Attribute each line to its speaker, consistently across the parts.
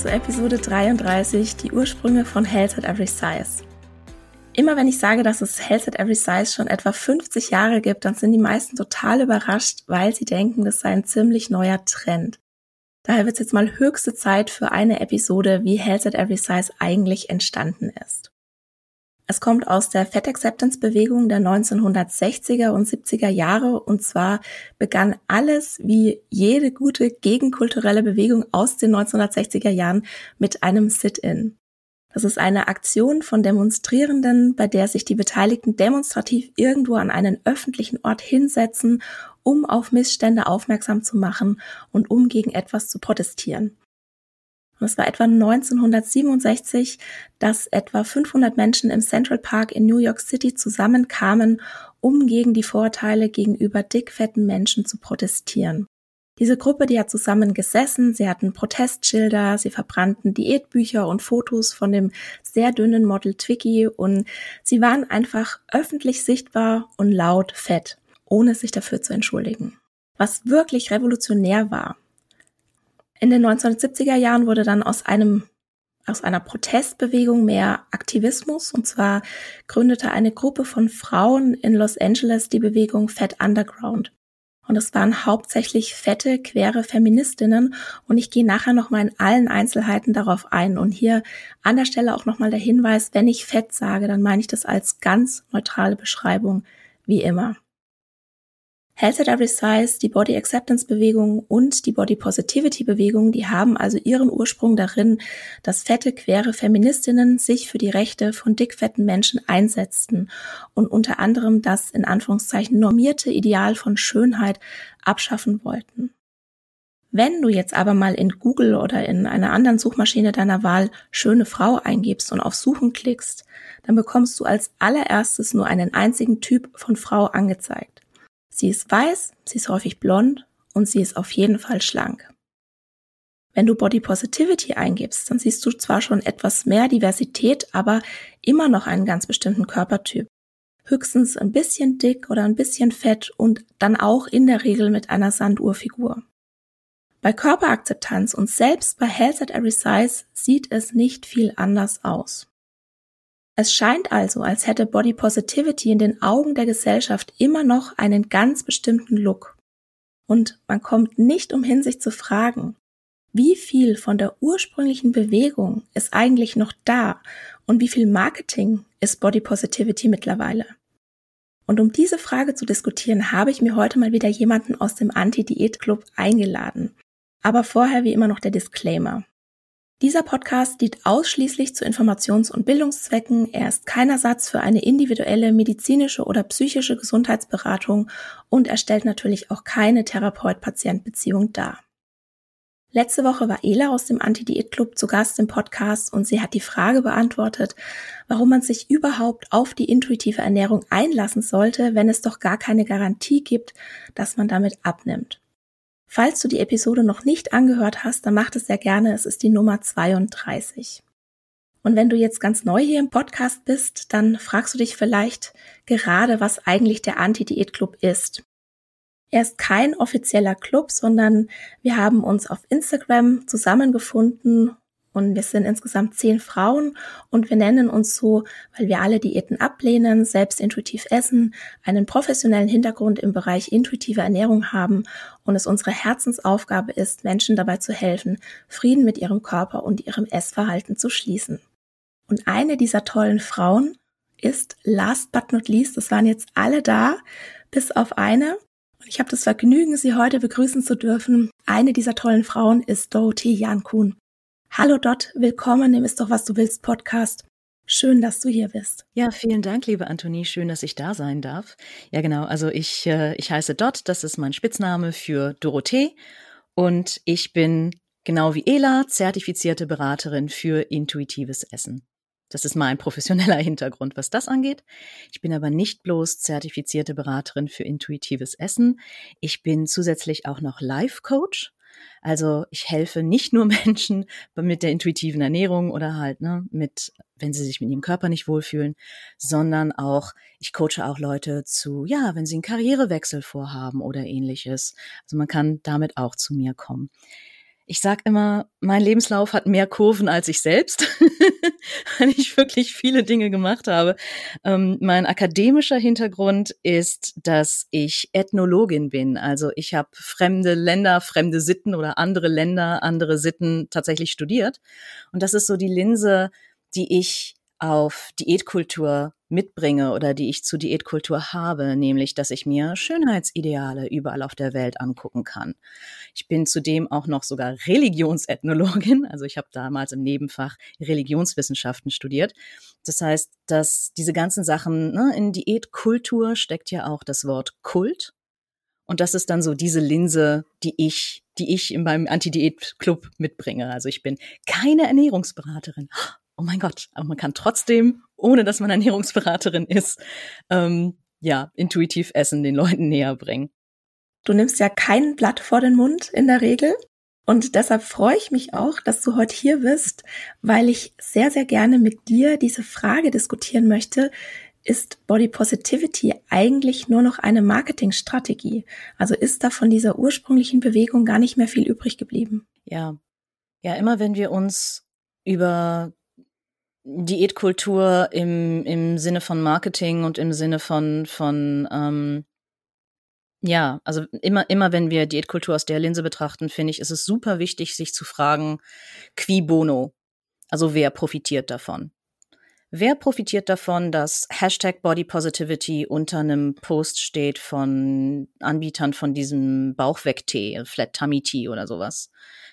Speaker 1: Zu Episode 33, die Ursprünge von Health at Every Size. Immer wenn ich sage, dass es Health at Every Size schon etwa 50 Jahre gibt, dann sind die meisten total überrascht, weil sie denken, das sei ein ziemlich neuer Trend. Daher wird es jetzt mal höchste Zeit für eine Episode, wie Health at Every Size eigentlich entstanden ist. Es kommt aus der Fat Acceptance Bewegung der 1960er und 70er Jahre und zwar begann alles wie jede gute gegenkulturelle Bewegung aus den 1960er Jahren mit einem Sit-in. Das ist eine Aktion von Demonstrierenden, bei der sich die Beteiligten demonstrativ irgendwo an einen öffentlichen Ort hinsetzen, um auf Missstände aufmerksam zu machen und um gegen etwas zu protestieren. Und es war etwa 1967, dass etwa 500 Menschen im Central Park in New York City zusammenkamen, um gegen die Vorteile gegenüber dickfetten Menschen zu protestieren. Diese Gruppe, die hat zusammen gesessen, sie hatten Protestschilder, sie verbrannten Diätbücher und Fotos von dem sehr dünnen Model Twiggy und sie waren einfach öffentlich sichtbar und laut fett, ohne sich dafür zu entschuldigen. Was wirklich revolutionär war, in den 1970er Jahren wurde dann aus einem aus einer Protestbewegung mehr Aktivismus und zwar gründete eine Gruppe von Frauen in Los Angeles die Bewegung Fat Underground. Und es waren hauptsächlich fette, quere Feministinnen. Und ich gehe nachher nochmal in allen Einzelheiten darauf ein. Und hier an der Stelle auch nochmal der Hinweis, wenn ich fett sage, dann meine ich das als ganz neutrale Beschreibung, wie immer. Health at Every Size, die Body Acceptance Bewegung und die Body Positivity Bewegung, die haben also ihren Ursprung darin, dass fette, quere Feministinnen sich für die Rechte von dickfetten Menschen einsetzten und unter anderem das in Anführungszeichen normierte Ideal von Schönheit abschaffen wollten. Wenn du jetzt aber mal in Google oder in einer anderen Suchmaschine deiner Wahl schöne Frau eingibst und auf Suchen klickst, dann bekommst du als allererstes nur einen einzigen Typ von Frau angezeigt. Sie ist weiß, sie ist häufig blond und sie ist auf jeden Fall schlank. Wenn du Body Positivity eingibst, dann siehst du zwar schon etwas mehr Diversität, aber immer noch einen ganz bestimmten Körpertyp. Höchstens ein bisschen dick oder ein bisschen fett und dann auch in der Regel mit einer Sanduhrfigur. Bei Körperakzeptanz und selbst bei Health at Every Size sieht es nicht viel anders aus. Es scheint also, als hätte Body Positivity in den Augen der Gesellschaft immer noch einen ganz bestimmten Look. Und man kommt nicht umhin, sich zu fragen, wie viel von der ursprünglichen Bewegung ist eigentlich noch da und wie viel Marketing ist Body Positivity mittlerweile? Und um diese Frage zu diskutieren, habe ich mir heute mal wieder jemanden aus dem Anti-Diät-Club eingeladen. Aber vorher wie immer noch der Disclaimer. Dieser Podcast dient ausschließlich zu Informations- und Bildungszwecken. Er ist kein Ersatz für eine individuelle medizinische oder psychische Gesundheitsberatung und er stellt natürlich auch keine Therapeut-Patient-Beziehung dar. Letzte Woche war Ela aus dem Anti-Diät-Club zu Gast im Podcast und sie hat die Frage beantwortet, warum man sich überhaupt auf die intuitive Ernährung einlassen sollte, wenn es doch gar keine Garantie gibt, dass man damit abnimmt. Falls du die Episode noch nicht angehört hast, dann mach es sehr gerne. Es ist die Nummer 32. Und wenn du jetzt ganz neu hier im Podcast bist, dann fragst du dich vielleicht gerade, was eigentlich der Anti-Diät-Club ist. Er ist kein offizieller Club, sondern wir haben uns auf Instagram zusammengefunden Und wir sind insgesamt zehn Frauen und wir nennen uns so, weil wir alle Diäten ablehnen, selbst intuitiv essen, einen professionellen Hintergrund im Bereich intuitive Ernährung haben und es unsere Herzensaufgabe ist, Menschen dabei zu helfen, Frieden mit ihrem Körper und ihrem Essverhalten zu schließen. Und eine dieser tollen Frauen ist, last but not least, es waren jetzt alle da, bis auf eine. Und ich habe das Vergnügen, Sie heute begrüßen zu dürfen. Eine dieser tollen Frauen ist Dorothee Jan Kuhn. Hallo Dot, willkommen im Ist doch was du willst Podcast. Schön, dass du hier bist.
Speaker 2: Ja, vielen Dank, liebe Antonie. Schön, dass ich da sein darf. Ja, genau. Also ich, äh, ich heiße Dot. Das ist mein Spitzname für Dorothee. Und ich bin genau wie Ela zertifizierte Beraterin für intuitives Essen. Das ist mein professioneller Hintergrund, was das angeht. Ich bin aber nicht bloß zertifizierte Beraterin für intuitives Essen. Ich bin zusätzlich auch noch Life Coach. Also ich helfe nicht nur Menschen mit der intuitiven Ernährung oder halt ne, mit, wenn sie sich mit ihrem Körper nicht wohlfühlen, sondern auch, ich coache auch Leute zu, ja, wenn sie einen Karrierewechsel vorhaben oder ähnliches. Also man kann damit auch zu mir kommen. Ich sag immer, mein Lebenslauf hat mehr Kurven als ich selbst, weil ich wirklich viele Dinge gemacht habe. Ähm, mein akademischer Hintergrund ist, dass ich Ethnologin bin. Also ich habe fremde Länder, fremde Sitten oder andere Länder, andere Sitten tatsächlich studiert. Und das ist so die Linse, die ich auf Diätkultur mitbringe oder die ich zu Diätkultur habe, nämlich dass ich mir Schönheitsideale überall auf der Welt angucken kann. Ich bin zudem auch noch sogar Religionsethnologin, also ich habe damals im Nebenfach Religionswissenschaften studiert. Das heißt, dass diese ganzen Sachen, ne, in Diätkultur steckt ja auch das Wort Kult. Und das ist dann so diese Linse, die ich, die ich in meinem Anti-Diät-Club mitbringe. Also ich bin keine Ernährungsberaterin oh mein Gott, aber man kann trotzdem, ohne dass man Ernährungsberaterin ist, ähm, ja, intuitiv Essen den Leuten näher bringen.
Speaker 1: Du nimmst ja kein Blatt vor den Mund in der Regel. Und deshalb freue ich mich auch, dass du heute hier bist, weil ich sehr, sehr gerne mit dir diese Frage diskutieren möchte. Ist Body Positivity eigentlich nur noch eine Marketingstrategie? Also ist da von dieser ursprünglichen Bewegung gar nicht mehr viel übrig geblieben?
Speaker 2: Ja. Ja, immer wenn wir uns über Diätkultur im, im Sinne von Marketing und im Sinne von, von ähm, ja, also immer, immer wenn wir Diätkultur aus der Linse betrachten, finde ich, ist es super wichtig, sich zu fragen, qui bono? Also wer profitiert davon? Wer profitiert davon, dass Hashtag Body Positivity unter einem Post steht von Anbietern von diesem Bauchweg-Tee, Flat Tummy Tea oder sowas?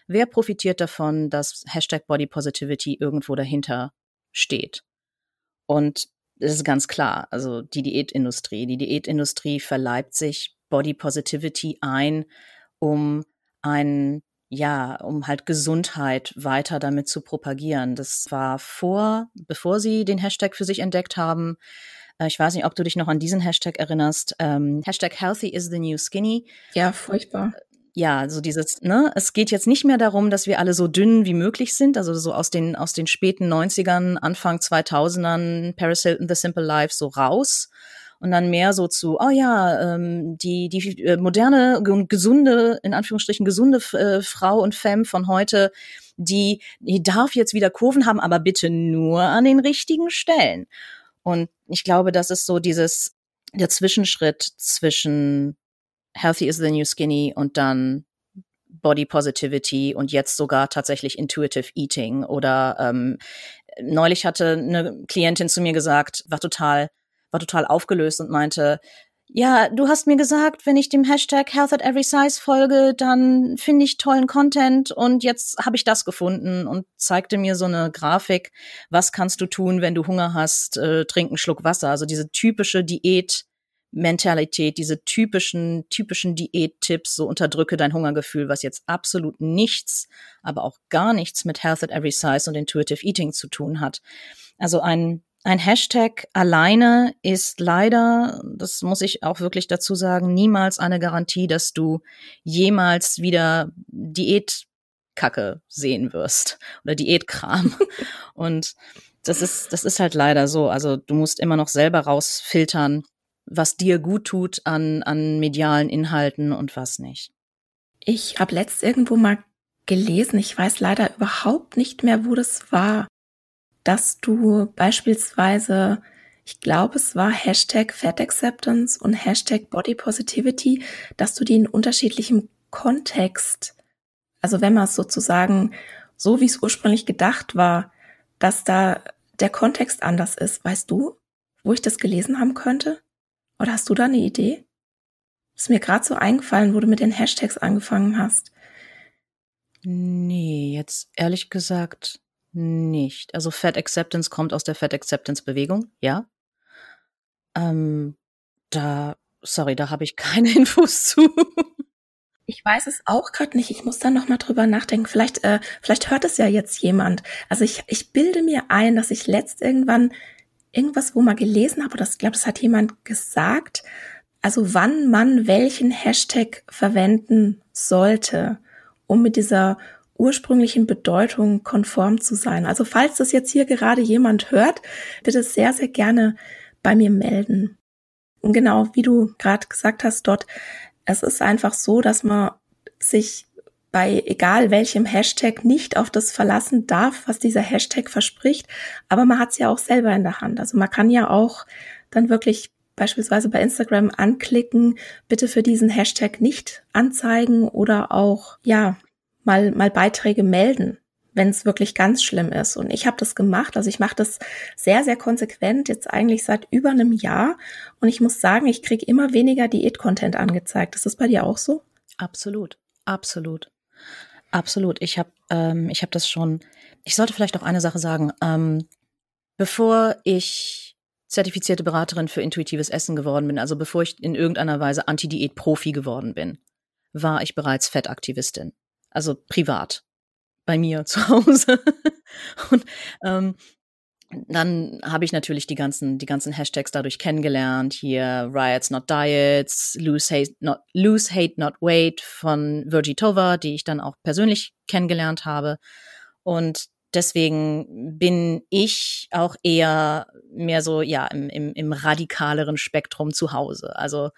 Speaker 2: Wer profitiert davon, dass Hashtag Body Positivity irgendwo dahinter steht. Und das ist ganz klar, also die Diätindustrie. Die Diätindustrie verleibt sich Body Positivity ein, um ein ja, um halt Gesundheit weiter damit zu propagieren. Das war vor, bevor sie den Hashtag für sich entdeckt haben. Äh, ich weiß nicht, ob du dich noch an diesen Hashtag erinnerst. Ähm, Hashtag Healthy is the new skinny.
Speaker 1: Ja, furchtbar
Speaker 2: ja, so dieses, ne, es geht jetzt nicht mehr darum, dass wir alle so dünn wie möglich sind, also so aus den, aus den späten 90ern, Anfang 2000ern, Paris Hilton, The Simple Life, so raus. Und dann mehr so zu, oh ja, ähm, die, die äh, moderne, gesunde, in Anführungsstrichen gesunde äh, Frau und Femme von heute, die, die darf jetzt wieder Kurven haben, aber bitte nur an den richtigen Stellen. Und ich glaube, das ist so dieses, der Zwischenschritt zwischen Healthy is the New Skinny und dann Body Positivity und jetzt sogar tatsächlich Intuitive Eating. Oder ähm, neulich hatte eine Klientin zu mir gesagt, war total, war total aufgelöst und meinte, ja, du hast mir gesagt, wenn ich dem Hashtag Health at Every Size folge, dann finde ich tollen Content und jetzt habe ich das gefunden und zeigte mir so eine Grafik, was kannst du tun, wenn du Hunger hast, äh, trink einen Schluck Wasser. Also diese typische Diät Mentalität, diese typischen, typischen Diät-Tipps, so unterdrücke dein Hungergefühl, was jetzt absolut nichts, aber auch gar nichts mit Health at Every Size und Intuitive Eating zu tun hat. Also ein, ein Hashtag alleine ist leider, das muss ich auch wirklich dazu sagen, niemals eine Garantie, dass du jemals wieder Diätkacke sehen wirst oder Diätkram. und das ist, das ist halt leider so. Also du musst immer noch selber rausfiltern, was dir gut tut an, an medialen Inhalten und was nicht.
Speaker 1: Ich habe letzt irgendwo mal gelesen, ich weiß leider überhaupt nicht mehr, wo das war, dass du beispielsweise, ich glaube, es war Hashtag Fat Acceptance und Hashtag Body Positivity, dass du die in unterschiedlichem Kontext, also wenn man es sozusagen so, wie es ursprünglich gedacht war, dass da der Kontext anders ist. Weißt du, wo ich das gelesen haben könnte? Oder hast du da eine Idee? Ist mir gerade so eingefallen, wo du mit den Hashtags angefangen hast.
Speaker 2: Nee, jetzt ehrlich gesagt nicht. Also Fat Acceptance kommt aus der Fat Acceptance Bewegung, ja. Ähm, da, sorry, da habe ich keine Infos zu.
Speaker 1: Ich weiß es auch gerade nicht. Ich muss da noch mal drüber nachdenken. Vielleicht, äh, vielleicht hört es ja jetzt jemand. Also ich, ich bilde mir ein, dass ich letzt irgendwann irgendwas wo mal gelesen habe. Das glaube, das hat jemand gesagt. Also wann man welchen Hashtag verwenden sollte, um mit dieser ursprünglichen Bedeutung konform zu sein. Also falls das jetzt hier gerade jemand hört, bitte sehr, sehr gerne bei mir melden. Und genau, wie du gerade gesagt hast, dort es ist einfach so, dass man sich bei egal welchem Hashtag nicht auf das verlassen darf, was dieser Hashtag verspricht. Aber man hat es ja auch selber in der Hand. Also man kann ja auch dann wirklich beispielsweise bei Instagram anklicken, bitte für diesen Hashtag nicht anzeigen oder auch, ja, mal, mal Beiträge melden wenn es wirklich ganz schlimm ist. Und ich habe das gemacht. Also ich mache das sehr, sehr konsequent, jetzt eigentlich seit über einem Jahr. Und ich muss sagen, ich kriege immer weniger Diät-Content angezeigt. Ist das bei dir auch so?
Speaker 2: Absolut, absolut. Absolut. Ich habe ähm, ich hab das schon. Ich sollte vielleicht auch eine Sache sagen. Ähm, bevor ich zertifizierte Beraterin für intuitives Essen geworden bin, also bevor ich in irgendeiner Weise Anti-Diät-Profi geworden bin, war ich bereits Fettaktivistin. Also privat bei mir zu Hause. und ähm, dann habe ich natürlich die ganzen, die ganzen Hashtags dadurch kennengelernt. Hier Riots Not Diets, Lose Hate Not, Lose Hate Not Weight von Virgie Tova, die ich dann auch persönlich kennengelernt habe. Und deswegen bin ich auch eher mehr so, ja, im, im, im radikaleren Spektrum zu Hause. Also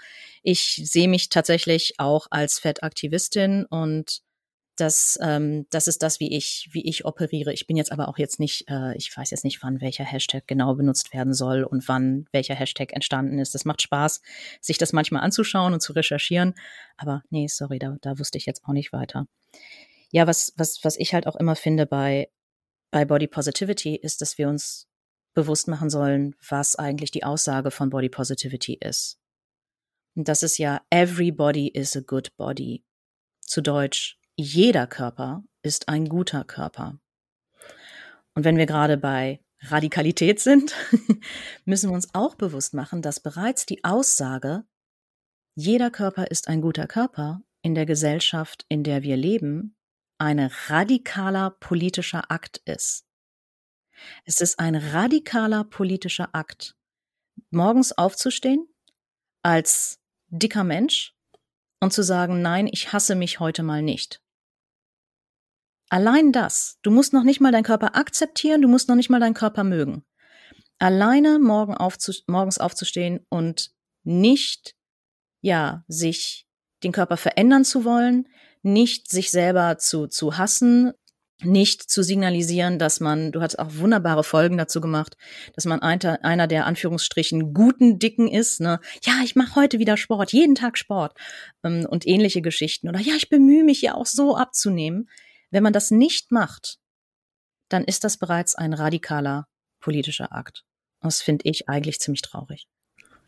Speaker 2: ich sehe mich tatsächlich auch als Fettaktivistin und das, ähm, das ist das, wie ich, wie ich operiere. Ich bin jetzt aber auch jetzt nicht, äh, ich weiß jetzt nicht, wann welcher Hashtag genau benutzt werden soll und wann welcher Hashtag entstanden ist. Das macht Spaß, sich das manchmal anzuschauen und zu recherchieren. Aber nee, sorry, da, da wusste ich jetzt auch nicht weiter. Ja, was, was, was ich halt auch immer finde bei, bei Body Positivity ist, dass wir uns bewusst machen sollen, was eigentlich die Aussage von Body Positivity ist. Und das ist ja, everybody is a good body. Zu Deutsch, jeder Körper ist ein guter Körper. Und wenn wir gerade bei Radikalität sind, müssen wir uns auch bewusst machen, dass bereits die Aussage, jeder Körper ist ein guter Körper in der Gesellschaft, in der wir leben, ein radikaler politischer Akt ist. Es ist ein radikaler politischer Akt, morgens aufzustehen als dicker Mensch und zu sagen, nein, ich hasse mich heute mal nicht. Allein das. Du musst noch nicht mal deinen Körper akzeptieren, du musst noch nicht mal deinen Körper mögen. Alleine morgen aufzu morgens aufzustehen und nicht, ja, sich den Körper verändern zu wollen, nicht sich selber zu, zu hassen, nicht zu signalisieren, dass man, du hast auch wunderbare Folgen dazu gemacht, dass man einer, einer der Anführungsstrichen guten Dicken ist, ne? Ja, ich mache heute wieder Sport, jeden Tag Sport ähm, und ähnliche Geschichten. Oder ja, ich bemühe mich ja auch so abzunehmen. Wenn man das nicht macht, dann ist das bereits ein radikaler politischer Akt. Das finde ich eigentlich ziemlich traurig.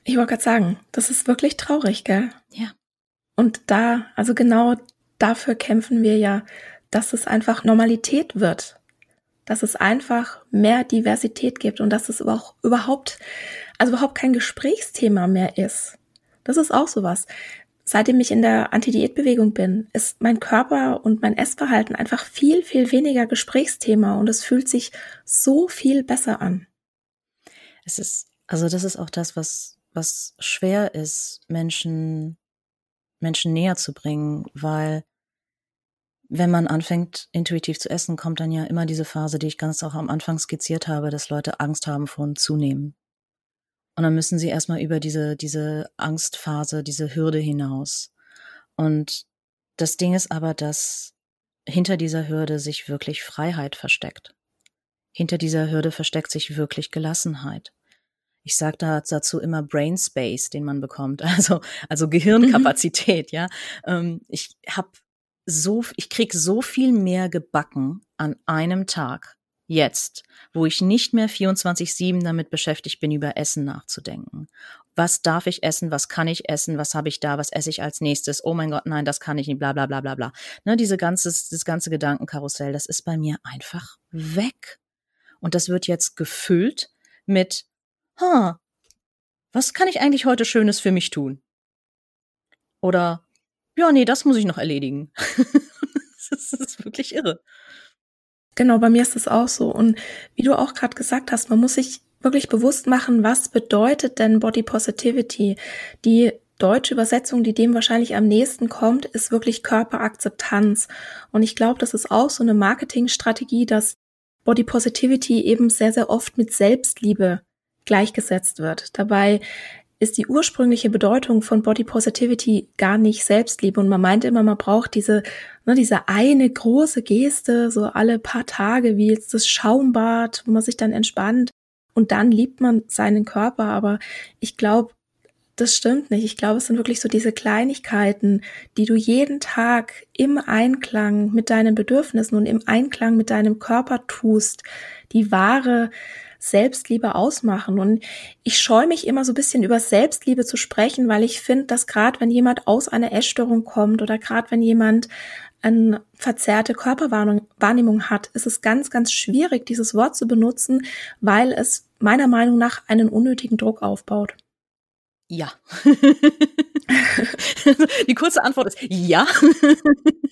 Speaker 1: Ich wollte gerade sagen, das ist wirklich traurig, gell?
Speaker 2: Ja.
Speaker 1: Und da, also genau dafür kämpfen wir ja, dass es einfach Normalität wird. Dass es einfach mehr Diversität gibt und dass es auch überhaupt, also überhaupt kein Gesprächsthema mehr ist. Das ist auch sowas seitdem ich in der Anti-Diät-Bewegung bin, ist mein Körper und mein Essverhalten einfach viel, viel weniger Gesprächsthema und es fühlt sich so viel besser an.
Speaker 2: Es ist, also das ist auch das, was, was schwer ist, Menschen, Menschen näher zu bringen, weil wenn man anfängt, intuitiv zu essen, kommt dann ja immer diese Phase, die ich ganz auch am Anfang skizziert habe, dass Leute Angst haben vor Zunehmen. Und dann müssen sie erstmal über diese, diese Angstphase, diese Hürde hinaus. Und das Ding ist aber, dass hinter dieser Hürde sich wirklich Freiheit versteckt. Hinter dieser Hürde versteckt sich wirklich Gelassenheit. Ich sage da dazu immer Brain Space, den man bekommt, also also Gehirnkapazität. Mhm. Ja, ähm, ich habe so, ich krieg so viel mehr gebacken an einem Tag jetzt, wo ich nicht mehr 24/7 damit beschäftigt bin, über Essen nachzudenken. Was darf ich essen? Was kann ich essen? Was habe ich da? Was esse ich als nächstes? Oh mein Gott, nein, das kann ich nicht, bla bla bla bla bla. Ne, diese ganze, das ganze Gedankenkarussell, das ist bei mir einfach weg. Und das wird jetzt gefüllt mit, ha, was kann ich eigentlich heute Schönes für mich tun? Oder, ja, nee, das muss ich noch erledigen. das ist wirklich irre.
Speaker 1: Genau, bei mir ist es auch so. Und wie du auch gerade gesagt hast, man muss sich wirklich bewusst machen, was bedeutet denn Body Positivity? Die deutsche Übersetzung, die dem wahrscheinlich am nächsten kommt, ist wirklich Körperakzeptanz. Und ich glaube, das ist auch so eine Marketingstrategie, dass Body Positivity eben sehr, sehr oft mit Selbstliebe gleichgesetzt wird. Dabei ist die ursprüngliche Bedeutung von Body Positivity gar nicht Selbstliebe. Und man meint immer, man braucht diese, ne, diese eine große Geste, so alle paar Tage, wie jetzt das Schaumbad, wo man sich dann entspannt. Und dann liebt man seinen Körper. Aber ich glaube, das stimmt nicht. Ich glaube, es sind wirklich so diese Kleinigkeiten, die du jeden Tag im Einklang mit deinen Bedürfnissen und im Einklang mit deinem Körper tust, die wahre Selbstliebe ausmachen. Und ich scheue mich immer so ein bisschen über Selbstliebe zu sprechen, weil ich finde, dass gerade wenn jemand aus einer Essstörung kommt oder gerade wenn jemand eine verzerrte Körperwahrnehmung hat, ist es ganz, ganz schwierig, dieses Wort zu benutzen, weil es meiner Meinung nach einen unnötigen Druck aufbaut.
Speaker 2: Ja. Die kurze Antwort ist ja.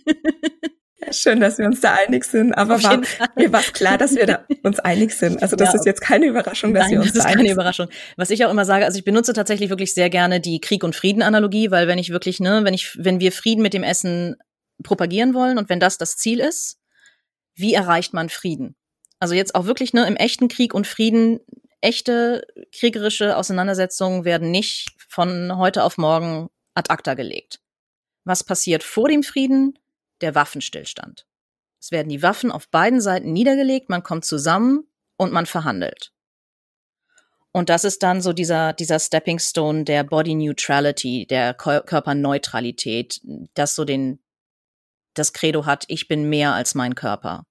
Speaker 1: Schön, dass wir uns da einig sind, aber war, mir war klar, dass wir da uns einig sind. Also das ja. ist jetzt keine Überraschung, dass Nein, wir uns
Speaker 2: das ist keine Überraschung. Was ich auch immer sage, also ich benutze tatsächlich wirklich sehr gerne die Krieg und Frieden Analogie, weil wenn ich wirklich, ne, wenn ich, wenn wir Frieden mit dem Essen propagieren wollen und wenn das das Ziel ist, wie erreicht man Frieden? Also jetzt auch wirklich, ne, im echten Krieg und Frieden, echte kriegerische Auseinandersetzungen werden nicht von heute auf morgen ad acta gelegt. Was passiert vor dem Frieden? Der Waffenstillstand. Es werden die Waffen auf beiden Seiten niedergelegt, man kommt zusammen und man verhandelt. Und das ist dann so dieser, dieser Stepping Stone der Body Neutrality, der Körperneutralität, das so den, das Credo hat, ich bin mehr als mein Körper.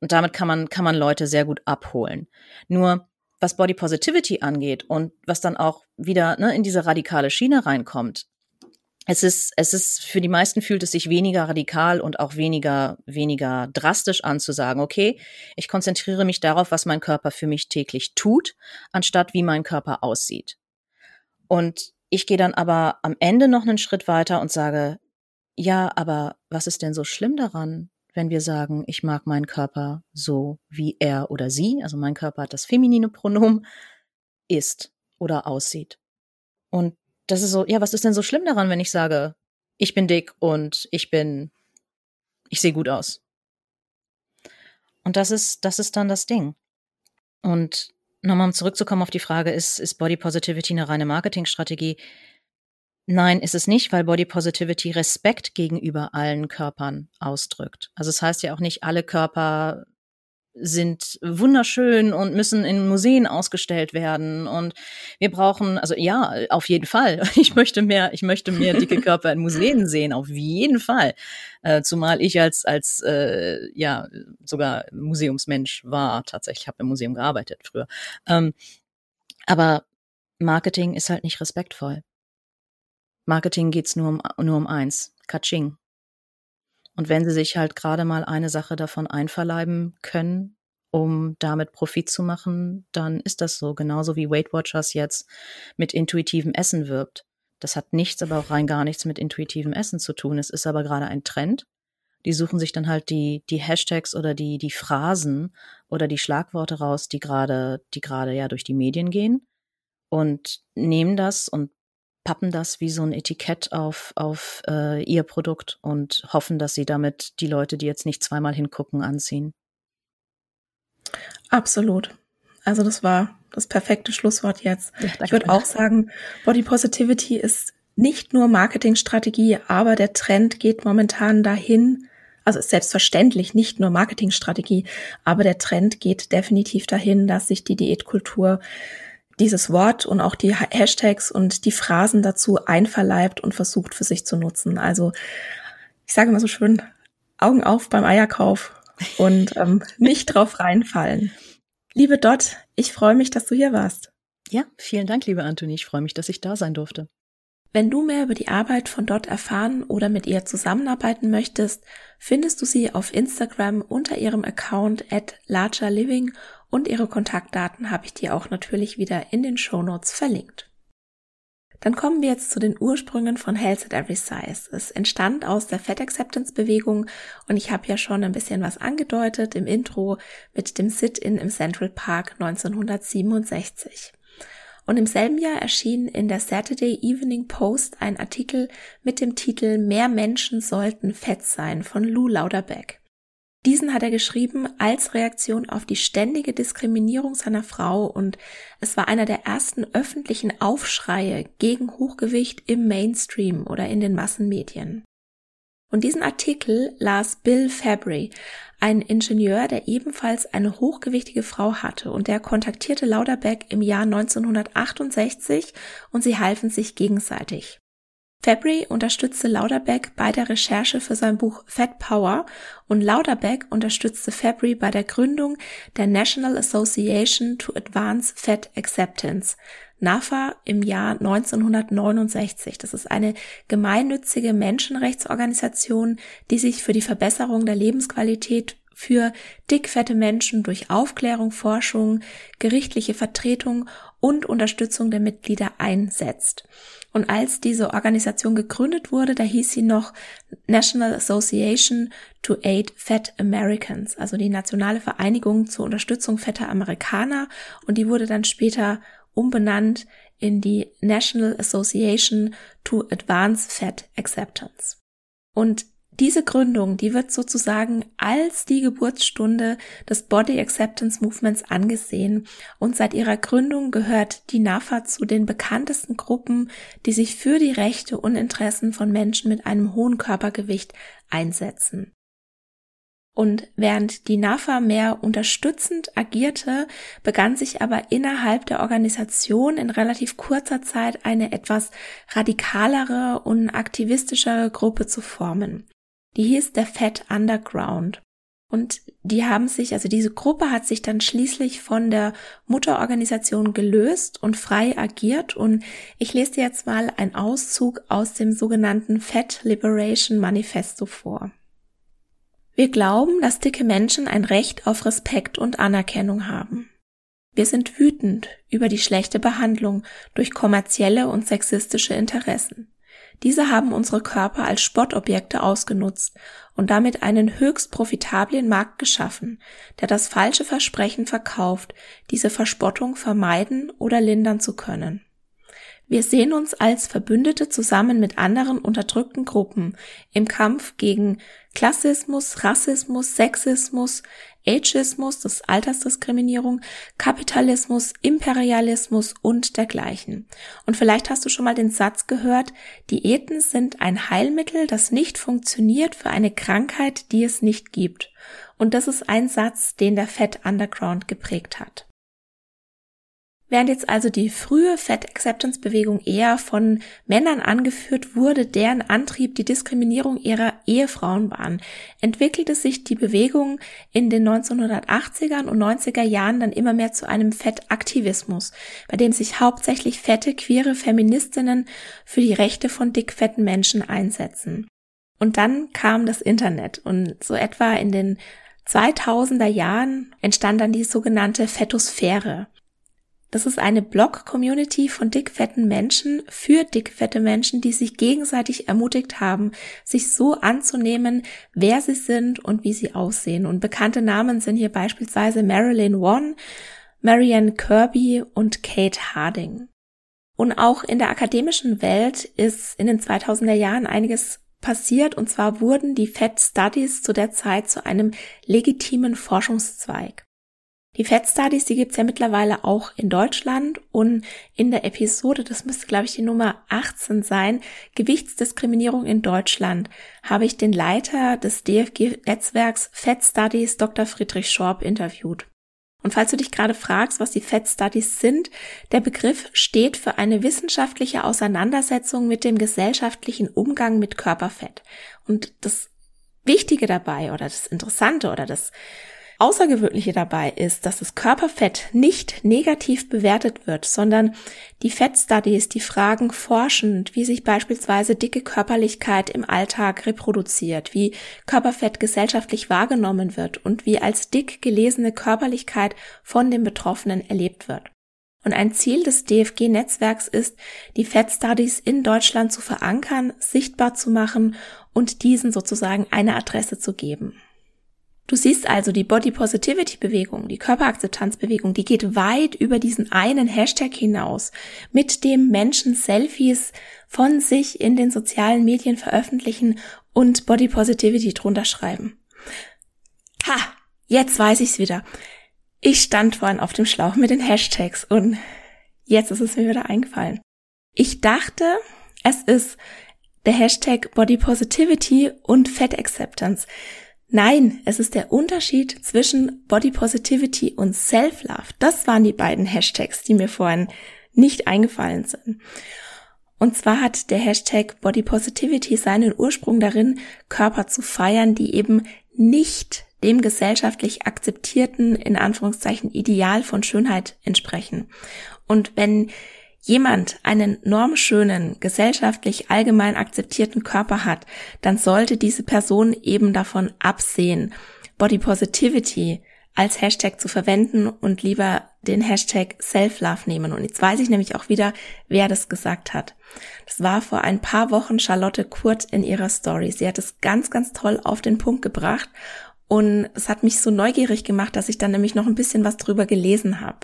Speaker 2: Und damit kann man, kann man Leute sehr gut abholen. Nur, was Body Positivity angeht und was dann auch wieder ne, in diese radikale Schiene reinkommt, es ist, es ist, für die meisten fühlt es sich weniger radikal und auch weniger, weniger drastisch an zu sagen, okay, ich konzentriere mich darauf, was mein Körper für mich täglich tut, anstatt wie mein Körper aussieht. Und ich gehe dann aber am Ende noch einen Schritt weiter und sage, ja, aber was ist denn so schlimm daran, wenn wir sagen, ich mag meinen Körper so, wie er oder sie, also mein Körper hat das feminine Pronomen, ist oder aussieht. Und das ist so, ja, was ist denn so schlimm daran, wenn ich sage, ich bin dick und ich bin, ich sehe gut aus. Und das ist, das ist dann das Ding. Und nochmal um zurückzukommen auf die Frage, ist, ist Body Positivity eine reine Marketingstrategie? Nein, ist es nicht, weil Body Positivity Respekt gegenüber allen Körpern ausdrückt. Also es das heißt ja auch nicht, alle Körper sind wunderschön und müssen in Museen ausgestellt werden. Und wir brauchen also ja auf jeden Fall. Ich möchte mehr ich möchte mehr dicke Körper in Museen sehen auf jeden Fall. Äh, zumal ich als als äh, ja sogar Museumsmensch war tatsächlich habe im Museum gearbeitet früher. Ähm, aber Marketing ist halt nicht respektvoll. Marketing geht's nur um nur um eins Kaching und wenn sie sich halt gerade mal eine Sache davon einverleiben können, um damit Profit zu machen, dann ist das so. Genauso wie Weight Watchers jetzt mit intuitivem Essen wirbt. Das hat nichts, aber auch rein gar nichts mit intuitivem Essen zu tun. Es ist aber gerade ein Trend. Die suchen sich dann halt die, die Hashtags oder die, die Phrasen oder die Schlagworte raus, die gerade, die gerade ja durch die Medien gehen und nehmen das und pappen das wie so ein Etikett auf, auf äh, ihr Produkt und hoffen, dass sie damit die Leute, die jetzt nicht zweimal hingucken, anziehen.
Speaker 1: Absolut. Also das war das perfekte Schlusswort jetzt. Ja, ich würde auch sagen, Body Positivity ist nicht nur Marketingstrategie, aber der Trend geht momentan dahin, Also ist selbstverständlich nicht nur Marketingstrategie, aber der Trend geht definitiv dahin, dass sich die Diätkultur dieses Wort und auch die Hashtags und die Phrasen dazu einverleibt und versucht für sich zu nutzen. Also ich sage immer so schön, Augen auf beim Eierkauf und ähm, nicht drauf reinfallen. Liebe Dot, ich freue mich, dass du hier warst.
Speaker 2: Ja, vielen Dank, liebe Anthony. Ich freue mich, dass ich da sein durfte.
Speaker 1: Wenn du mehr über die Arbeit von Dot erfahren oder mit ihr zusammenarbeiten möchtest, findest du sie auf Instagram unter ihrem Account at largerliving und ihre Kontaktdaten habe ich dir auch natürlich wieder in den Show Notes verlinkt. Dann kommen wir jetzt zu den Ursprüngen von Health at Every Size. Es entstand aus der Fat Acceptance Bewegung und ich habe ja schon ein bisschen was angedeutet im Intro mit dem Sit-in im Central Park 1967. Und im selben Jahr erschien in der Saturday Evening Post ein Artikel mit dem Titel Mehr Menschen sollten fett sein von Lou Lauderbeck. Diesen hat er geschrieben als Reaktion auf die ständige Diskriminierung seiner Frau und es war einer der ersten öffentlichen Aufschreie gegen Hochgewicht im Mainstream oder in den Massenmedien. Und diesen Artikel las Bill Fabry, ein Ingenieur, der ebenfalls eine hochgewichtige Frau hatte und der kontaktierte Lauderbeck im Jahr 1968 und sie halfen sich gegenseitig. Fabry unterstützte Lauderbeck bei der Recherche für sein Buch Fat Power und Lauderbeck unterstützte Fabry bei der Gründung der National Association to Advance Fat Acceptance, NAFA im Jahr 1969. Das ist eine gemeinnützige Menschenrechtsorganisation, die sich für die Verbesserung der Lebensqualität für dickfette Menschen durch Aufklärung, Forschung, gerichtliche Vertretung und Unterstützung der Mitglieder einsetzt. Und als diese Organisation gegründet wurde, da hieß sie noch National Association to Aid Fat Americans, also die nationale Vereinigung zur Unterstützung fetter Amerikaner. Und die wurde dann später umbenannt in die National Association to Advance Fat Acceptance. Und diese Gründung, die wird sozusagen als die Geburtsstunde des Body Acceptance Movements angesehen und seit ihrer Gründung gehört die NAFA zu den bekanntesten Gruppen, die sich für die Rechte und Interessen von Menschen mit einem hohen Körpergewicht einsetzen. Und während die NAFA mehr unterstützend agierte, begann sich aber innerhalb der Organisation in relativ kurzer Zeit eine etwas radikalere und aktivistischere Gruppe zu formen. Die hieß der Fat Underground. Und die haben sich, also diese Gruppe hat sich dann schließlich von der Mutterorganisation gelöst und frei agiert. Und ich lese dir jetzt mal einen Auszug aus dem sogenannten Fat Liberation Manifesto vor. Wir glauben, dass dicke Menschen ein Recht auf Respekt und Anerkennung haben. Wir sind wütend über die schlechte Behandlung durch kommerzielle und sexistische Interessen. Diese haben unsere Körper als Spottobjekte ausgenutzt und damit einen höchst profitablen Markt geschaffen, der das falsche Versprechen verkauft, diese Verspottung vermeiden oder lindern zu können. Wir sehen uns als Verbündete zusammen mit anderen unterdrückten Gruppen im Kampf gegen Klassismus, Rassismus, Sexismus, Ageismus, das Altersdiskriminierung, Kapitalismus, Imperialismus und dergleichen. Und vielleicht hast du schon mal den Satz gehört, Diäten sind ein Heilmittel, das nicht funktioniert für eine Krankheit, die es nicht gibt. Und das ist ein Satz, den der Fat Underground geprägt hat. Während jetzt also die frühe Fat Acceptance Bewegung eher von Männern angeführt wurde, deren Antrieb die Diskriminierung ihrer Ehefrauen waren, entwickelte sich die Bewegung in den 1980er und 90er Jahren dann immer mehr zu einem Fettaktivismus, bei dem sich hauptsächlich fette, queere Feministinnen für die Rechte von dickfetten Menschen einsetzen. Und dann kam das Internet und so etwa in den 2000er Jahren entstand dann die sogenannte Fetosphäre. Das ist eine Blog-Community von dickfetten Menschen für dickfette Menschen, die sich gegenseitig ermutigt haben, sich so anzunehmen, wer sie sind und wie sie aussehen. Und bekannte Namen sind hier beispielsweise Marilyn One, Marianne Kirby und Kate Harding. Und auch in der akademischen Welt ist in den 2000er Jahren einiges passiert, und zwar wurden die Fat Studies zu der Zeit zu einem legitimen Forschungszweig. Die Fat Studies, die gibt's ja mittlerweile auch in Deutschland und in der Episode, das müsste glaube ich die Nummer 18 sein, Gewichtsdiskriminierung in Deutschland, habe ich den Leiter des DFG-Netzwerks Fat Studies, Dr. Friedrich Schorb, interviewt. Und falls du dich gerade fragst, was die Fat Studies sind, der Begriff steht für eine wissenschaftliche Auseinandersetzung mit dem gesellschaftlichen Umgang mit Körperfett. Und das Wichtige dabei oder das Interessante oder das Außergewöhnliche dabei ist, dass das Körperfett nicht negativ bewertet wird, sondern die Fat Studies, die fragen forschend, wie sich beispielsweise dicke Körperlichkeit im Alltag reproduziert, wie Körperfett gesellschaftlich wahrgenommen wird und wie als dick gelesene Körperlichkeit von den Betroffenen erlebt wird. Und ein Ziel des DFG-Netzwerks ist, die Fat Studies in Deutschland zu verankern, sichtbar zu machen und diesen sozusagen eine Adresse zu geben. Du siehst also die Body Positivity Bewegung, die Körperakzeptanzbewegung, die geht weit über diesen einen Hashtag hinaus, mit dem Menschen Selfies von sich in den sozialen Medien veröffentlichen und Body Positivity drunter schreiben. Ha, jetzt weiß ich's wieder. Ich stand vorhin auf dem Schlauch mit den Hashtags und jetzt ist es mir wieder eingefallen. Ich dachte, es ist der Hashtag Body Positivity und Fat Acceptance. Nein, es ist der Unterschied zwischen Body Positivity und Self-Love. Das waren die beiden Hashtags, die mir vorhin nicht eingefallen sind. Und zwar hat der Hashtag Body Positivity seinen Ursprung darin, Körper zu feiern, die eben nicht dem gesellschaftlich akzeptierten, in Anführungszeichen, Ideal von Schönheit entsprechen. Und wenn jemand einen normschönen, gesellschaftlich allgemein akzeptierten Körper hat, dann sollte diese Person eben davon absehen, Body Positivity als Hashtag zu verwenden und lieber den Hashtag Self-Love nehmen. Und jetzt weiß ich nämlich auch wieder, wer das gesagt hat. Das war vor ein paar Wochen Charlotte Kurt in ihrer Story. Sie hat es ganz, ganz toll auf den Punkt gebracht und es hat mich so neugierig gemacht, dass ich dann nämlich noch ein bisschen was drüber gelesen habe.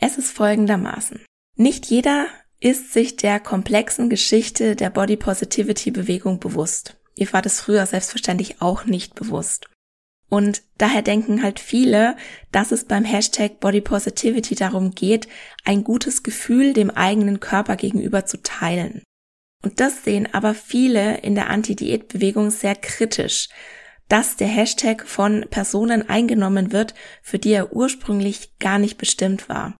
Speaker 1: Es ist folgendermaßen. Nicht jeder ist sich der komplexen Geschichte der Body Positivity Bewegung bewusst. Ihr war das früher selbstverständlich auch nicht bewusst. Und daher denken halt viele, dass es beim Hashtag Body Positivity darum geht, ein gutes Gefühl dem eigenen Körper gegenüber zu teilen. Und das sehen aber viele in der Anti-Diät-Bewegung sehr kritisch, dass der Hashtag von Personen eingenommen wird, für die er ursprünglich gar nicht bestimmt war.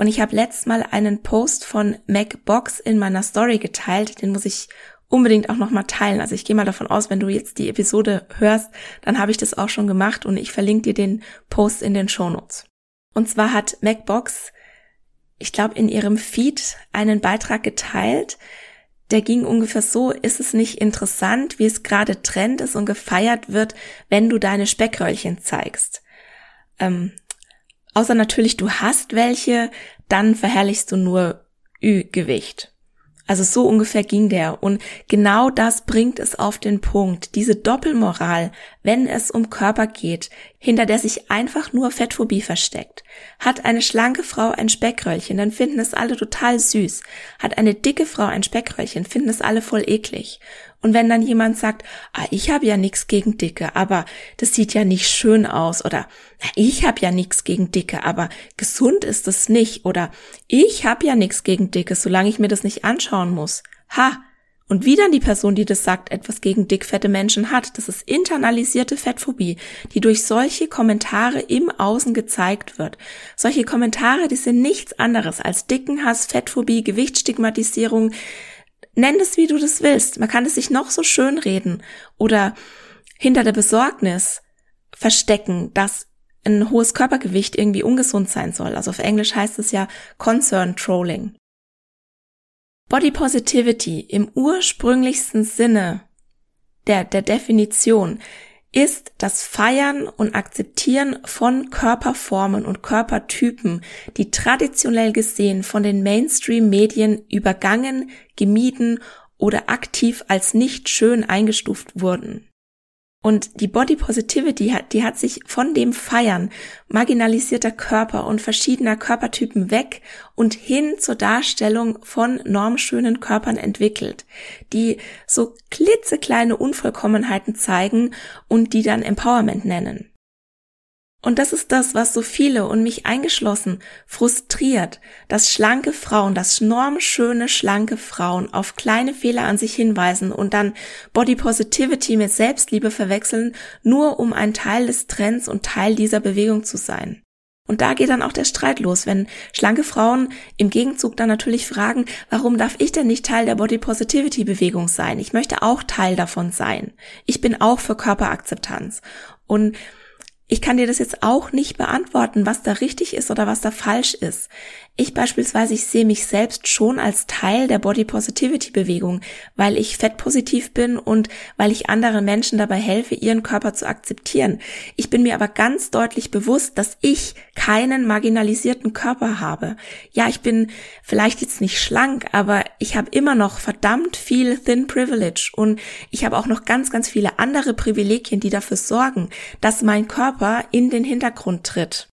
Speaker 1: Und ich habe letztes Mal einen Post von MacBox in meiner Story geteilt, den muss ich unbedingt auch nochmal teilen. Also ich gehe mal davon aus, wenn du jetzt die Episode hörst, dann habe ich das auch schon gemacht und ich verlinke dir den Post in den Shownotes. Und zwar hat MacBox, ich glaube, in ihrem Feed einen Beitrag geteilt, der ging ungefähr so, ist es nicht interessant, wie es gerade Trend ist und gefeiert wird, wenn du deine Speckröllchen zeigst. Ähm, Außer natürlich, du hast welche, dann verherrlichst du nur Ü-Gewicht. Also so ungefähr ging der. Und genau das bringt es auf den Punkt. Diese Doppelmoral, wenn es um Körper geht, hinter der sich einfach nur Fettphobie versteckt. Hat eine schlanke Frau ein Speckröllchen, dann finden es alle total süß. Hat eine dicke Frau ein Speckröllchen, finden es alle voll eklig. Und wenn dann jemand sagt, ah, ich habe ja nichts gegen Dicke, aber das sieht ja nicht schön aus oder ich habe ja nichts gegen Dicke, aber gesund ist es nicht oder ich habe ja nichts gegen Dicke, solange ich mir das nicht anschauen muss. Ha! Und wie dann die Person, die das sagt, etwas gegen dickfette Menschen hat, das ist internalisierte Fettphobie, die durch solche Kommentare im Außen gezeigt wird. Solche Kommentare, die sind nichts anderes als Dickenhass, Fettphobie, Gewichtsstigmatisierung, nenn es, wie du das willst. Man kann es sich noch so schön reden oder hinter der Besorgnis verstecken, dass ein hohes Körpergewicht irgendwie ungesund sein soll. Also auf Englisch heißt es ja Concern Trolling. Body Positivity im ursprünglichsten Sinne der, der Definition ist das Feiern und Akzeptieren von Körperformen und Körpertypen, die traditionell gesehen von den Mainstream-Medien übergangen, gemieden oder aktiv als nicht schön eingestuft wurden. Und die Body Positivity hat, die hat sich von dem Feiern marginalisierter Körper und verschiedener Körpertypen weg und hin zur Darstellung von normschönen Körpern entwickelt, die so klitzekleine Unvollkommenheiten zeigen und die dann Empowerment nennen. Und das ist das, was so viele und mich eingeschlossen frustriert, dass schlanke Frauen, dass normschöne, schlanke Frauen auf kleine Fehler an sich hinweisen und dann Body Positivity mit Selbstliebe verwechseln, nur um ein Teil des Trends und Teil dieser Bewegung zu sein. Und da geht dann auch der Streit los, wenn schlanke Frauen im Gegenzug dann natürlich fragen, warum darf ich denn nicht Teil der Body Positivity Bewegung sein? Ich möchte auch Teil davon sein. Ich bin auch für Körperakzeptanz. Und ich kann dir das jetzt auch nicht beantworten, was da richtig ist oder was da falsch ist. Ich beispielsweise, ich sehe mich selbst schon als Teil der Body Positivity Bewegung, weil ich fettpositiv bin und weil ich anderen Menschen dabei helfe, ihren Körper zu akzeptieren. Ich bin mir aber ganz deutlich bewusst, dass ich keinen marginalisierten Körper habe. Ja, ich bin vielleicht jetzt nicht schlank, aber ich habe immer noch verdammt viel Thin Privilege und ich habe auch noch ganz, ganz viele andere Privilegien, die dafür sorgen, dass mein Körper in den Hintergrund tritt.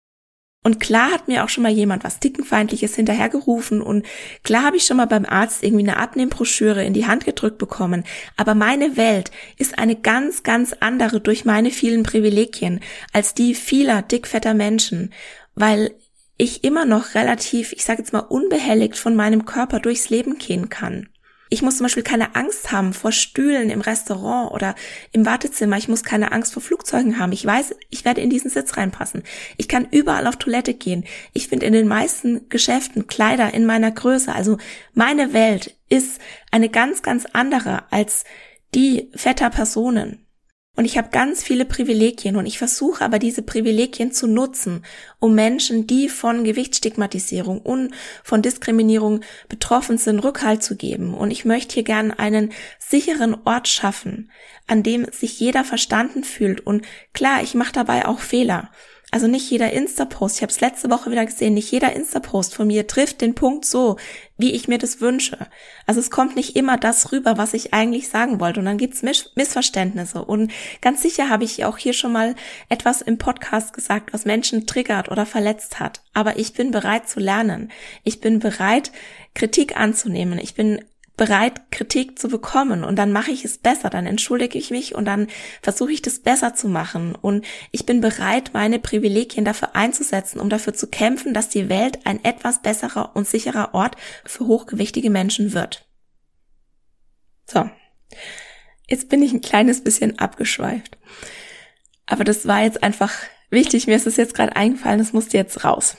Speaker 1: Und klar hat mir auch schon mal jemand was Dickenfeindliches hinterhergerufen und klar habe ich schon mal beim Arzt irgendwie eine Abnehmbroschüre in die Hand gedrückt bekommen. Aber meine Welt ist eine ganz, ganz andere durch meine vielen Privilegien als die vieler dickfetter Menschen, weil ich immer noch relativ, ich sage jetzt mal, unbehelligt von meinem Körper durchs Leben gehen kann. Ich muss zum Beispiel keine Angst haben vor Stühlen im Restaurant oder im Wartezimmer. Ich muss keine Angst vor Flugzeugen haben. Ich weiß, ich werde in diesen Sitz reinpassen. Ich kann überall auf Toilette gehen. Ich finde in den meisten Geschäften Kleider in meiner Größe. Also meine Welt ist eine ganz, ganz andere als die fetter Personen. Und ich habe ganz viele Privilegien und ich versuche aber diese Privilegien zu nutzen, um Menschen, die von Gewichtsstigmatisierung und von Diskriminierung betroffen sind, Rückhalt zu geben. Und ich möchte hier gern einen sicheren Ort schaffen, an dem sich jeder verstanden fühlt. Und klar, ich mache dabei auch Fehler. Also nicht jeder Insta-Post, ich habe es letzte Woche wieder gesehen, nicht jeder Insta-Post von mir trifft den Punkt so, wie ich mir das wünsche. Also es kommt nicht immer das rüber, was ich eigentlich sagen wollte. Und dann gibt's Miss Missverständnisse. Und ganz sicher habe ich auch hier schon mal etwas im Podcast gesagt, was Menschen triggert oder verletzt hat. Aber ich bin bereit zu lernen. Ich bin bereit, Kritik anzunehmen. Ich bin bereit, Kritik zu bekommen. Und dann mache ich es besser, dann entschuldige ich mich und dann versuche ich das besser zu machen. Und ich bin bereit, meine Privilegien dafür einzusetzen, um dafür zu kämpfen, dass die Welt ein etwas besserer und sicherer Ort für hochgewichtige Menschen wird. So, jetzt bin ich ein kleines bisschen abgeschweift, aber das war jetzt einfach wichtig, mir ist es jetzt gerade eingefallen, das musste jetzt raus.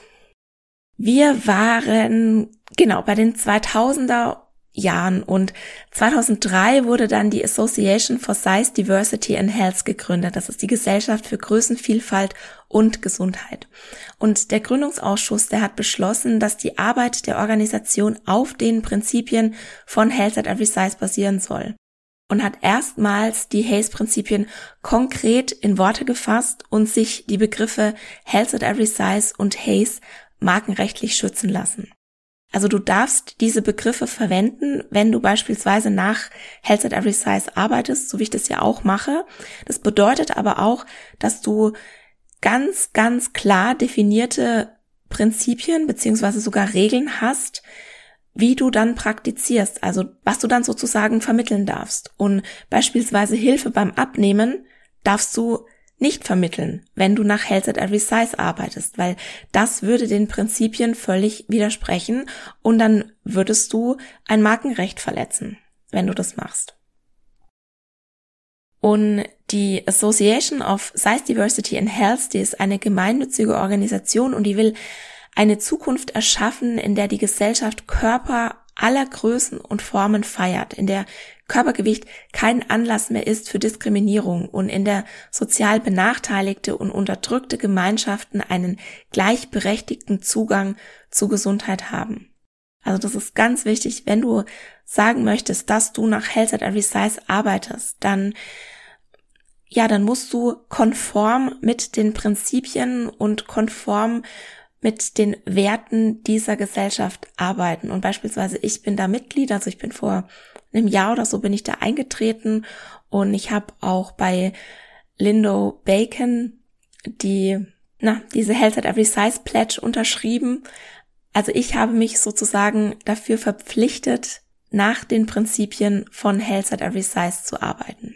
Speaker 1: Wir waren genau bei den 2000er Jahren und 2003 wurde dann die Association for Size Diversity and Health gegründet. Das ist die Gesellschaft für Größenvielfalt und Gesundheit. Und der Gründungsausschuss, der hat beschlossen, dass die Arbeit der Organisation auf den Prinzipien von Health at Every Size basieren soll und hat erstmals die Hayes-Prinzipien konkret in Worte gefasst und sich die Begriffe Health at Every Size und Hayes markenrechtlich schützen lassen. Also du darfst diese Begriffe verwenden, wenn du beispielsweise nach Health at Every Size arbeitest, so wie ich das ja auch mache. Das bedeutet aber auch, dass du ganz, ganz klar definierte Prinzipien beziehungsweise sogar Regeln hast, wie du dann praktizierst, also was du dann sozusagen vermitteln darfst. Und beispielsweise Hilfe beim Abnehmen darfst du nicht vermitteln, wenn du nach Health at Every Size arbeitest, weil das würde den Prinzipien völlig widersprechen und dann würdest du ein Markenrecht verletzen, wenn du das machst. Und die Association of Size Diversity and Health, die ist eine gemeinnützige Organisation und die will eine Zukunft erschaffen, in der die Gesellschaft Körper aller Größen und Formen feiert, in der Körpergewicht kein Anlass mehr ist für Diskriminierung und in der sozial benachteiligte und unterdrückte Gemeinschaften einen gleichberechtigten Zugang zu Gesundheit haben. Also das ist ganz wichtig, wenn du sagen möchtest, dass du nach Health at Every Size arbeitest, dann ja, dann musst du konform mit den Prinzipien und konform mit den Werten dieser Gesellschaft arbeiten. Und beispielsweise ich bin da Mitglied, also ich bin vor einem Jahr oder so bin ich da eingetreten und ich habe auch bei Lindo Bacon die, na, diese Health at Every Size Pledge unterschrieben. Also ich habe mich sozusagen dafür verpflichtet, nach den Prinzipien von Health at Every Size zu arbeiten.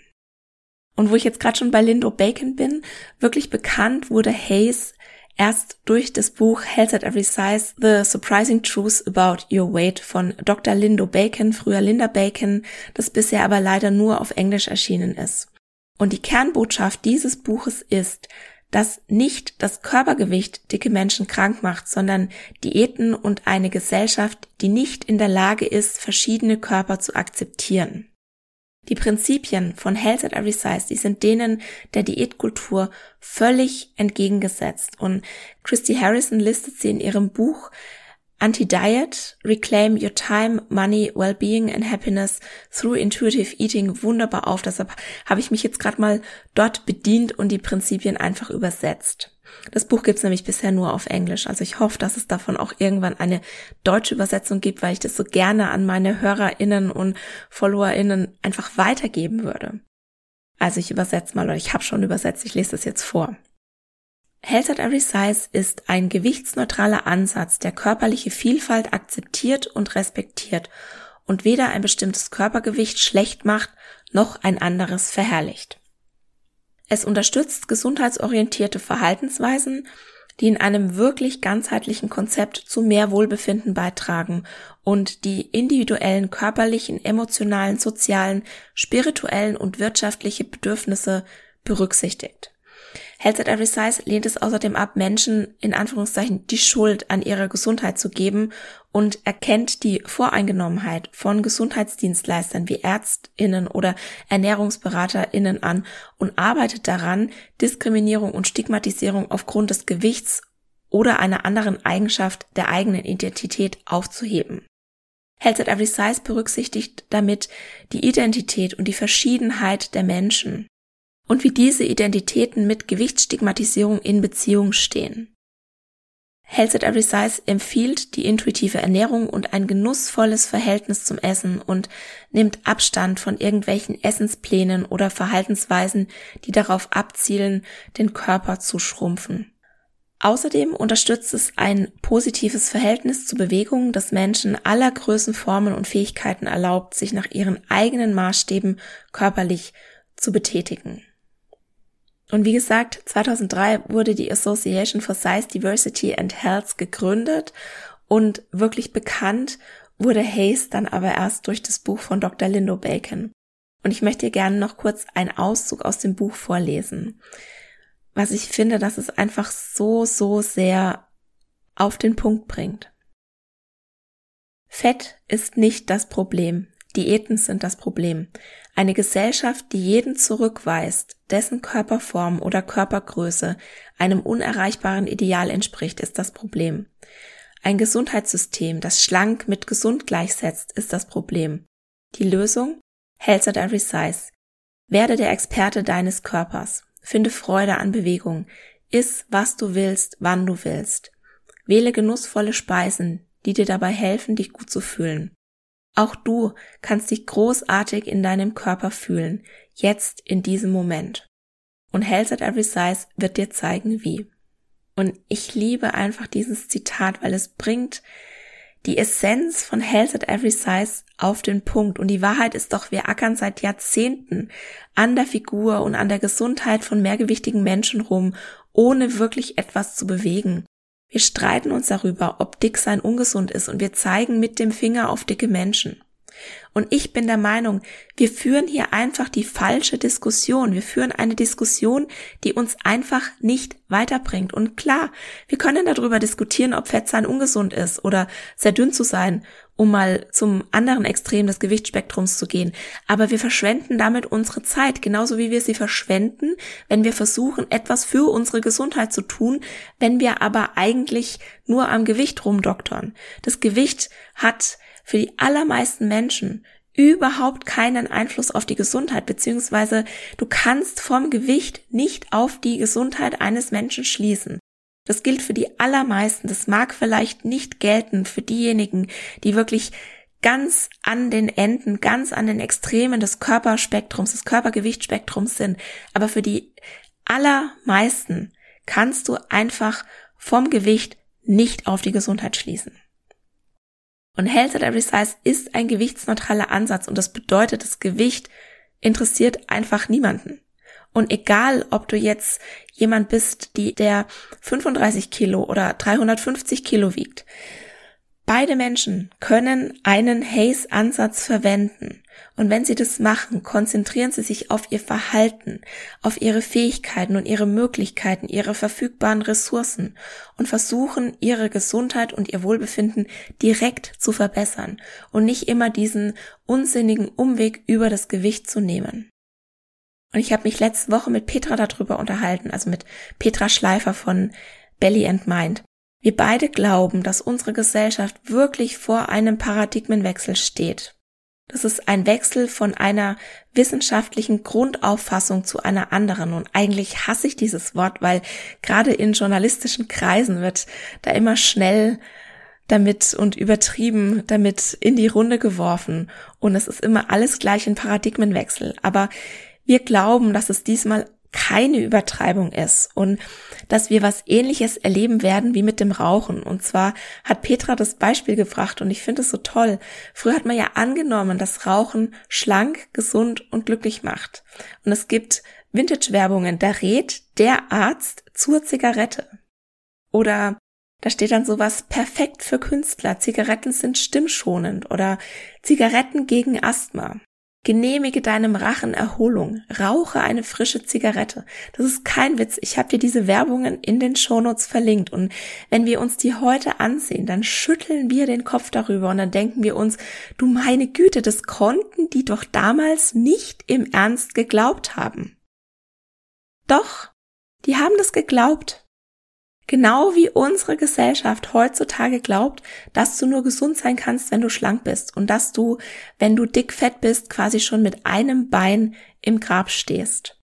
Speaker 1: Und wo ich jetzt gerade schon bei Lindo Bacon bin, wirklich bekannt wurde Hayes erst durch das Buch Health at Every Size, The Surprising Truth About Your Weight von Dr. Lindo Bacon, früher Linda Bacon, das bisher aber leider nur auf Englisch erschienen ist. Und die Kernbotschaft dieses Buches ist, dass nicht das Körpergewicht dicke Menschen krank macht, sondern Diäten und eine Gesellschaft, die nicht in der Lage ist, verschiedene Körper zu akzeptieren. Die Prinzipien von Health at Every Size, die sind denen der Diätkultur völlig entgegengesetzt. Und Christy Harrison listet sie in ihrem Buch Anti-Diet, Reclaim Your Time, Money, Wellbeing and Happiness through Intuitive Eating wunderbar auf. Deshalb habe ich mich jetzt gerade mal dort bedient und die Prinzipien einfach übersetzt. Das Buch gibt's nämlich bisher nur auf Englisch. Also ich hoffe, dass es davon auch irgendwann eine deutsche Übersetzung gibt, weil ich das so gerne an meine HörerInnen und FollowerInnen einfach weitergeben würde. Also ich übersetze mal, oder ich habe schon übersetzt, ich lese das jetzt vor. Health at Every Size ist ein gewichtsneutraler Ansatz, der körperliche Vielfalt akzeptiert und respektiert und weder ein bestimmtes Körpergewicht schlecht macht, noch ein anderes verherrlicht. Es unterstützt gesundheitsorientierte Verhaltensweisen, die in einem wirklich ganzheitlichen Konzept zu mehr Wohlbefinden beitragen und die individuellen körperlichen, emotionalen, sozialen, spirituellen und wirtschaftliche Bedürfnisse berücksichtigt. Health at Every Size lehnt es außerdem ab, Menschen in Anführungszeichen die Schuld an ihrer Gesundheit zu geben und erkennt die Voreingenommenheit von Gesundheitsdienstleistern wie Ärztinnen oder Ernährungsberaterinnen an und arbeitet daran, Diskriminierung und Stigmatisierung aufgrund des Gewichts oder einer anderen Eigenschaft der eigenen Identität aufzuheben. Health at Every Size berücksichtigt damit die Identität und die Verschiedenheit der Menschen und wie diese Identitäten mit Gewichtsstigmatisierung in Beziehung stehen. Health at Every Size empfiehlt die intuitive Ernährung und ein genussvolles Verhältnis zum Essen und nimmt Abstand von irgendwelchen Essensplänen oder Verhaltensweisen, die darauf abzielen, den Körper zu schrumpfen. Außerdem unterstützt es ein positives Verhältnis zu Bewegungen, das Menschen aller Größen, Formen und Fähigkeiten erlaubt, sich nach ihren eigenen Maßstäben körperlich zu betätigen. Und wie gesagt, 2003 wurde die Association for Size Diversity and Health gegründet und wirklich bekannt wurde Hayes dann aber erst durch das Buch von Dr. Lindo Bacon. Und ich möchte dir gerne noch kurz einen Auszug aus dem Buch vorlesen. Was ich finde, dass es einfach so, so sehr auf den Punkt bringt. Fett ist nicht das Problem. Diäten sind das Problem. Eine Gesellschaft, die jeden zurückweist, dessen Körperform oder Körpergröße einem unerreichbaren Ideal entspricht, ist das Problem. Ein Gesundheitssystem, das schlank mit gesund gleichsetzt, ist das Problem. Die Lösung? Health at every size. Werde der Experte deines Körpers. Finde Freude an Bewegung. Iss, was du willst, wann du willst. Wähle genussvolle Speisen, die dir dabei helfen, dich gut zu fühlen. Auch du kannst dich großartig in deinem Körper fühlen, jetzt in diesem Moment. Und Health at Every Size wird dir zeigen, wie. Und ich liebe einfach dieses Zitat, weil es bringt die Essenz von Health at Every Size auf den Punkt. Und die Wahrheit ist doch, wir ackern seit Jahrzehnten an der Figur und an der Gesundheit von mehrgewichtigen Menschen rum, ohne wirklich etwas zu bewegen. Wir streiten uns darüber, ob dick sein ungesund ist und wir zeigen mit dem Finger auf dicke Menschen. Und ich bin der Meinung, wir führen hier einfach die falsche Diskussion. Wir führen eine Diskussion, die uns einfach nicht weiterbringt. Und klar, wir können darüber diskutieren, ob Fett sein ungesund ist oder sehr dünn zu sein um mal zum anderen Extrem des Gewichtsspektrums zu gehen. Aber wir verschwenden damit unsere Zeit, genauso wie wir sie verschwenden, wenn wir versuchen, etwas für unsere Gesundheit zu tun, wenn wir aber eigentlich nur am Gewicht rumdoktern. Das Gewicht hat für die allermeisten Menschen überhaupt keinen Einfluss auf die Gesundheit, beziehungsweise du kannst vom Gewicht nicht auf die Gesundheit eines Menschen schließen. Das gilt für die allermeisten. Das mag vielleicht nicht gelten für diejenigen, die wirklich ganz an den Enden, ganz an den Extremen des Körperspektrums, des Körpergewichtsspektrums sind. Aber für die allermeisten kannst du einfach vom Gewicht nicht auf die Gesundheit schließen. Und Health at Every Size ist ein gewichtsneutraler Ansatz und das bedeutet, das Gewicht interessiert einfach niemanden. Und egal, ob du jetzt jemand bist, die der 35 Kilo oder 350 Kilo wiegt, beide Menschen können einen Haze-Ansatz verwenden. Und wenn sie das machen, konzentrieren sie sich auf ihr Verhalten, auf ihre Fähigkeiten und ihre Möglichkeiten, ihre verfügbaren Ressourcen und versuchen, ihre Gesundheit und ihr Wohlbefinden direkt zu verbessern und nicht immer diesen unsinnigen Umweg über das Gewicht zu nehmen. Und ich habe mich letzte Woche mit Petra darüber unterhalten, also mit Petra Schleifer von Belly and Mind. Wir beide glauben, dass unsere Gesellschaft wirklich vor einem Paradigmenwechsel steht. Das ist ein Wechsel von einer wissenschaftlichen Grundauffassung zu einer anderen. Und eigentlich hasse ich dieses Wort, weil gerade in journalistischen Kreisen wird da immer schnell damit und übertrieben damit in die Runde geworfen. Und es ist immer alles gleich ein Paradigmenwechsel. Aber wir glauben, dass es diesmal keine Übertreibung ist und dass wir was ähnliches erleben werden wie mit dem Rauchen. Und zwar hat Petra das Beispiel gebracht und ich finde es so toll. Früher hat man ja angenommen, dass Rauchen schlank, gesund und glücklich macht. Und es gibt Vintage-Werbungen, da rät der Arzt zur Zigarette. Oder da steht dann sowas perfekt für Künstler. Zigaretten sind stimmschonend oder Zigaretten gegen Asthma. Genehmige deinem Rachen Erholung. Rauche eine frische Zigarette. Das ist kein Witz. Ich habe dir diese Werbungen in den Shownotes verlinkt. Und wenn wir uns die heute ansehen, dann schütteln wir den Kopf darüber und dann denken wir uns, du meine Güte, das konnten die doch damals nicht im Ernst geglaubt haben. Doch, die haben das geglaubt. Genau wie unsere Gesellschaft heutzutage glaubt, dass du nur gesund sein kannst, wenn du schlank bist und dass du, wenn du dickfett bist, quasi schon mit einem Bein im Grab stehst.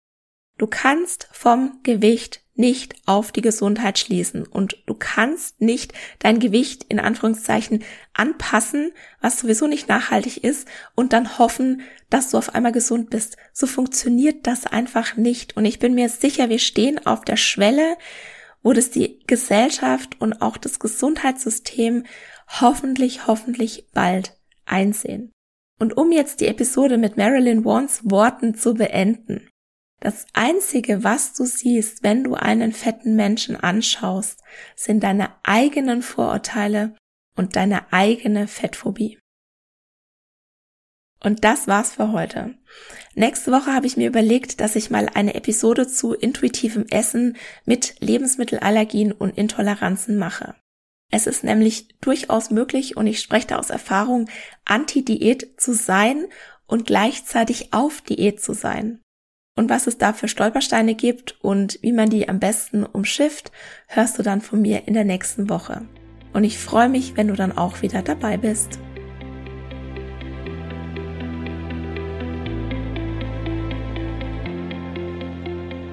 Speaker 1: Du kannst vom Gewicht nicht auf die Gesundheit schließen und du kannst nicht dein Gewicht in Anführungszeichen anpassen, was sowieso nicht nachhaltig ist und dann hoffen, dass du auf einmal gesund bist. So funktioniert das einfach nicht und ich bin mir sicher, wir stehen auf der Schwelle, wo das die Gesellschaft und auch das Gesundheitssystem hoffentlich, hoffentlich bald einsehen. Und um jetzt die Episode mit Marilyn Wans Worten zu beenden. Das einzige, was du siehst, wenn du einen fetten Menschen anschaust, sind deine eigenen Vorurteile und deine eigene Fettphobie. Und das war's für heute. Nächste Woche habe ich mir überlegt, dass ich mal eine Episode zu intuitivem Essen mit Lebensmittelallergien und Intoleranzen mache. Es ist nämlich durchaus möglich, und ich spreche da aus Erfahrung, anti-Diät zu sein und gleichzeitig auf Diät zu sein. Und was es da für Stolpersteine gibt und wie man die am besten umschifft, hörst du dann von mir in der nächsten Woche. Und ich freue mich, wenn du dann auch wieder dabei bist.